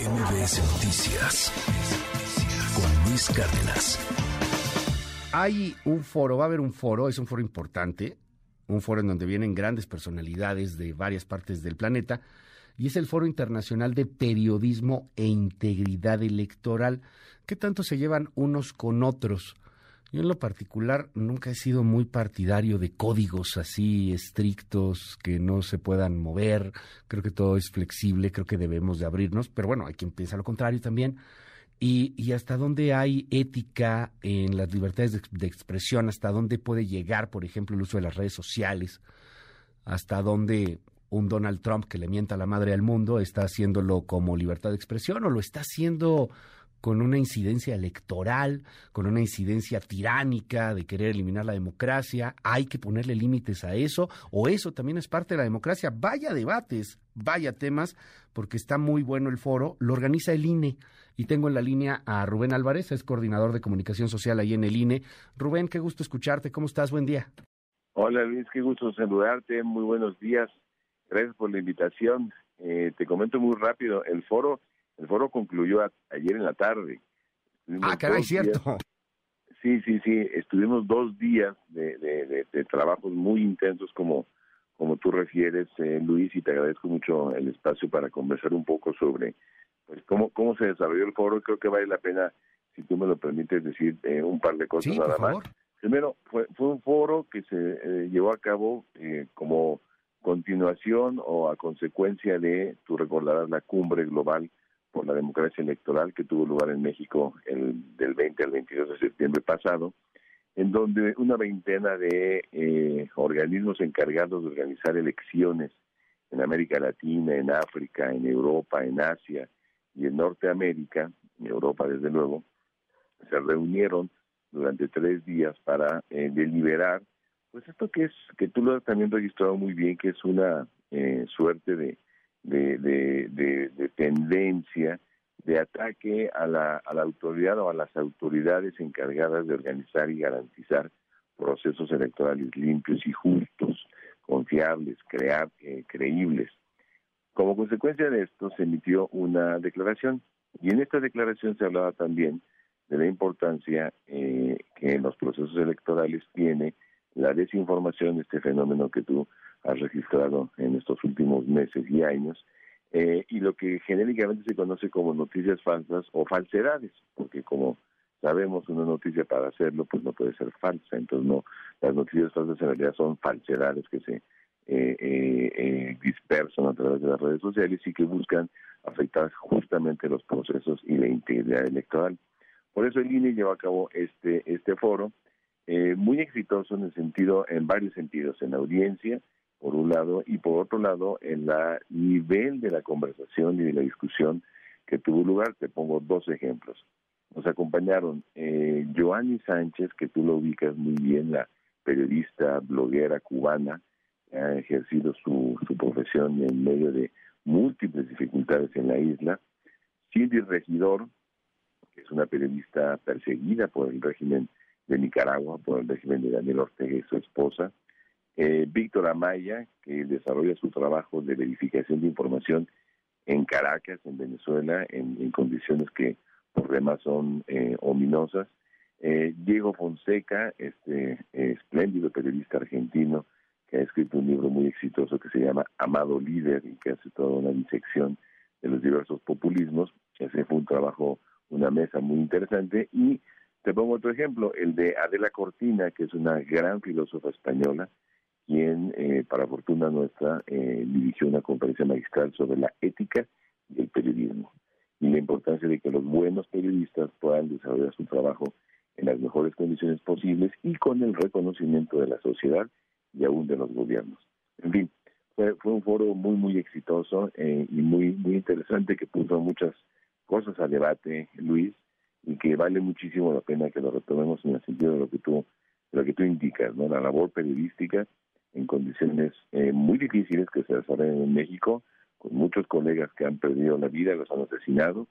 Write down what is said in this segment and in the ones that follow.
MBS Noticias con Luis Cárdenas. Hay un foro, va a haber un foro, es un foro importante, un foro en donde vienen grandes personalidades de varias partes del planeta, y es el Foro Internacional de Periodismo e Integridad Electoral. ¿Qué tanto se llevan unos con otros? Yo en lo particular nunca he sido muy partidario de códigos así estrictos que no se puedan mover. Creo que todo es flexible, creo que debemos de abrirnos, pero bueno, hay quien piensa lo contrario también. Y, hasta dónde hay ética en las libertades de, expresión, hasta dónde puede llegar, por ejemplo, el uso de las redes sociales, hasta dónde un Donald Trump que le mienta la madre al mundo está haciéndolo como libertad de expresión o lo está haciendo con una incidencia electoral, con una incidencia tiránica de querer eliminar la democracia. Hay que ponerle límites a eso, o eso también es parte de la democracia. Vaya debates, vaya temas, porque está muy bueno el foro. Lo organiza el INE. Y tengo en la línea a Rubén Álvarez, es coordinador de comunicación social ahí en el INE. Rubén, qué gusto escucharte. ¿Cómo estás? Buen día. Hola Luis, qué gusto saludarte. Muy buenos días. Gracias por la invitación. Eh, te comento muy rápido. El foro el foro concluyó ayer en la tarde. ah, caray, cierto. sí, sí, sí. Estuvimos dos días de, de, trabajos muy intensos como, como tú refieres, eh, Luis, y te agradezco mucho el espacio para conversar un poco sobre pues cómo, cómo se desarrolló el foro. Creo que vale la pena, si tú me lo permites, decir eh, un par de cosas nada más. Primero, fue, fue un foro que se eh, llevó a cabo como continuación o a consecuencia de, tú recordarás, la cumbre global por la democracia electoral que tuvo lugar en México el, del 20 al 22 de septiembre pasado, en donde una veintena de eh, organismos encargados de organizar elecciones en América Latina, en África, en Europa, en Asia y en Norteamérica, en Europa desde luego, se reunieron durante tres días para eh, deliberar, pues esto que es, que tú lo has también registrado muy bien, que es una eh, suerte de de, de, tendencia de ataque a la, a la autoridad o a las autoridades encargadas de organizar y garantizar procesos electorales limpios y justos, confiables, crear, eh, creíbles. Como consecuencia de esto se emitió una declaración y en esta declaración se hablaba también de la importancia eh, que en los procesos electorales tiene la desinformación, este fenómeno que tú has registrado en estos últimos meses y años, eh, y lo que genéricamente se conoce como noticias falsas o falsedades, porque como sabemos una noticia para hacerlo pues no puede ser falsa, entonces no, las noticias falsas en realidad son falsedades que se eh, eh, dispersan a través de las redes sociales y que buscan afectar justamente los procesos y la integridad electoral. Por eso el INE lleva a cabo este, este foro, muy exitoso en el sentido, en varios sentidos, en audiencia, por un lado, y por otro lado, en la nivel de la conversación y de la discusión que tuvo lugar. Te pongo dos ejemplos. Nos acompañaron eh, Joanny Sánchez, que tú lo ubicas muy bien, la periodista, bloguera cubana, que ha ejercido su, su profesión en medio de múltiples dificultades en la isla. Cindy Regidor, que es una periodista perseguida por el régimen de Nicaragua, por el régimen de Daniel Ortega y su esposa. Eh, Víctor Amaya, que desarrolla su trabajo de verificación de información en Caracas, en Venezuela, en, condiciones que por demás son eh, ominosas. Eh, Diego Fonseca, este espléndido periodista argentino, que ha escrito un libro muy exitoso que se llama Amado Líder y que hace toda una disección de los diversos populismos. Ese fue un trabajo, una mesa muy interesante. Y te pongo otro ejemplo, el de Adela Cortina, que es una gran filósofa española, quien, eh, para fortuna nuestra, eh, dirigió una conferencia magistral sobre la ética del periodismo y la importancia de que los buenos periodistas puedan desarrollar su trabajo en las mejores condiciones posibles y con el reconocimiento de la sociedad y aún de los gobiernos. En fin, fue, fue un foro muy, muy exitoso eh, y muy, muy interesante que puso muchas cosas a debate, Luis, y que vale muchísimo la pena que lo retomemos en el sentido de lo que tú, lo que tú indicas, ¿no? La labor periodística en condiciones eh, muy difíciles que se desarrollan en México, con muchos colegas que han perdido la vida, los han asesinado,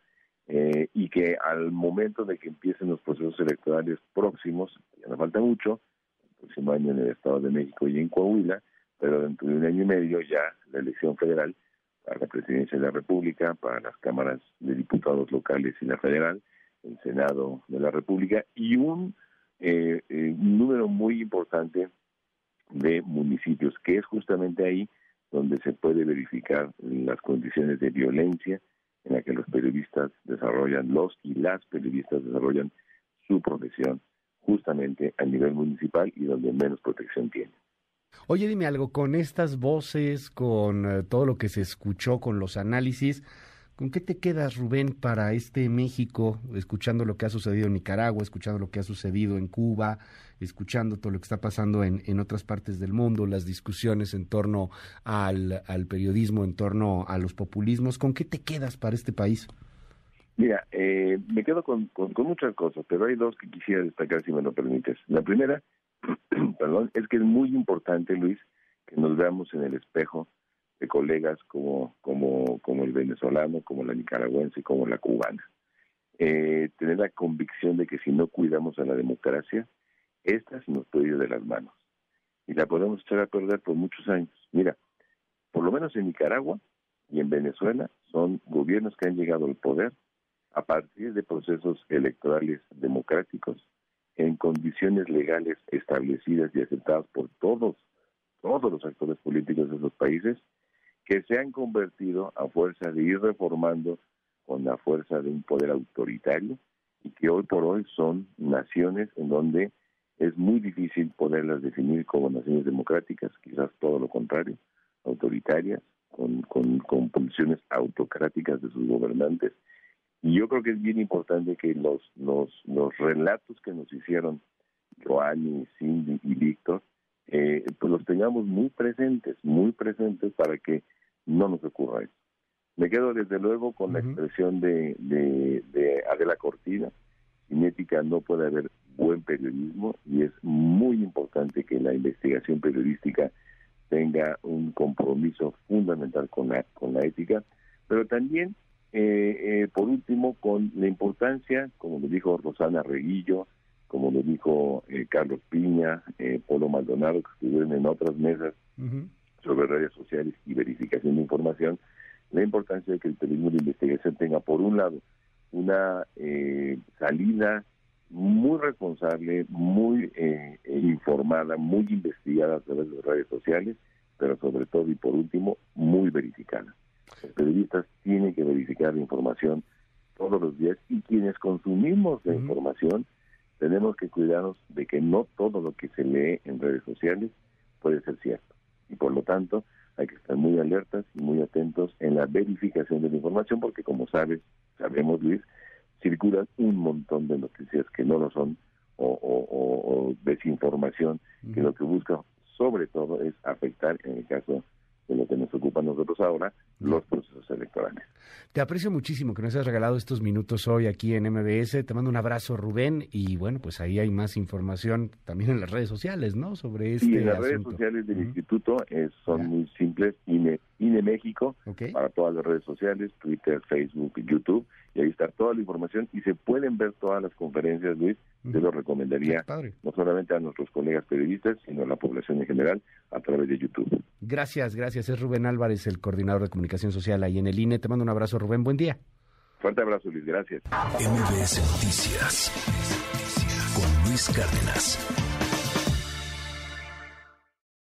eh, y que al momento de que empiecen los procesos electorales próximos, ya no falta mucho, el próximo año en el Estado de México y en Coahuila, pero dentro de un año y medio ya la elección federal, para la presidencia de la República, para las cámaras de diputados locales y la federal, el Senado de la República y un eh, eh, número muy importante de municipios, que es justamente ahí donde se puede verificar las condiciones de violencia en la que los periodistas desarrollan, los y las periodistas desarrollan su profesión justamente a nivel municipal y donde menos protección tienen. Oye, dime algo, con estas voces, con eh, todo lo que se escuchó, con los análisis, ¿con qué te quedas, Rubén, para este México, escuchando lo que ha sucedido en Nicaragua, escuchando lo que ha sucedido en Cuba, escuchando todo lo que está pasando en, en otras partes del mundo, las discusiones en torno al, al, periodismo, en torno a los populismos? ¿Con qué te quedas para este país? Mira, eh, me quedo con, con, con muchas cosas, pero hay dos que quisiera destacar, si me lo permites. La primera perdón, es que es muy importante, Luis, que nos veamos en el espejo de colegas como, como, como el venezolano, como la nicaragüense, como la cubana. Eh, tener la convicción de que si no cuidamos a la democracia, esta se nos puede ir de las manos. Y la podemos echar a perder por muchos años. Mira, por lo menos en Nicaragua y en Venezuela son gobiernos que han llegado al poder a partir de procesos electorales democráticos en condiciones legales establecidas y aceptadas por todos, todos los actores políticos de esos países, que se han convertido a fuerza de ir reformando con la fuerza de un poder autoritario y que hoy por hoy son naciones en donde es muy difícil poderlas definir como naciones democráticas, quizás todo lo contrario, autoritarias, con, con, con pulsiones autocráticas de sus gobernantes. Y yo creo que es bien importante que los, los, los relatos que nos hicieron Joanny, Cindy y Víctor, eh, pues los tengamos muy presentes, muy presentes para que no nos ocurra eso. Me quedo desde luego con la expresión de, de, de Adela Cortina, sin ética no puede haber buen periodismo y es muy importante que la investigación periodística tenga un compromiso fundamental con la, con la ética, pero también eh, eh, por último, con la importancia, como lo dijo Rosana Reguillo, como lo dijo eh, Carlos Piña, eh, Polo Maldonado, que estuvieron en otras mesas sobre redes sociales y verificación de información, la importancia de que el periodismo de investigación tenga, por un lado, una salida muy responsable, muy informada, muy investigada a través de las redes sociales, pero sobre todo y por último, muy verificada. Los periodistas tienen que verificar la información todos los días y quienes consumimos la información tenemos que cuidarnos de que no todo lo que se lee en redes sociales puede ser cierto. Y por lo tanto hay que estar muy alertas y muy atentos en la verificación de la información porque como sabes, sabemos Luis, circulan un montón de noticias que no lo son o, o desinformación que lo que busca sobre todo es afectar en el caso lo que nos ocupa a nosotros ahora, los procesos electorales. Te aprecio muchísimo que nos hayas regalado estos minutos hoy aquí en MBS. Te mando un abrazo, Rubén, y bueno, pues ahí hay más información también en las redes sociales, ¿no? Sobre este Sí, las redes sociales del instituto eh, son muy simples, INE, INE México, para todas las redes sociales, Twitter, Facebook, YouTube, y ahí está toda la información y se pueden ver todas las conferencias, Luis. Yo lo recomendaría no solamente a nuestros colegas periodistas, sino a la población en general a través de YouTube. Gracias, gracias. Es Rubén Álvarez, el coordinador de comunicación social ahí en el INE. Te mando un abrazo, Rubén. Buen día. Fuerte abrazo, Luis. Gracias. MBS Noticias con Luis Cárdenas.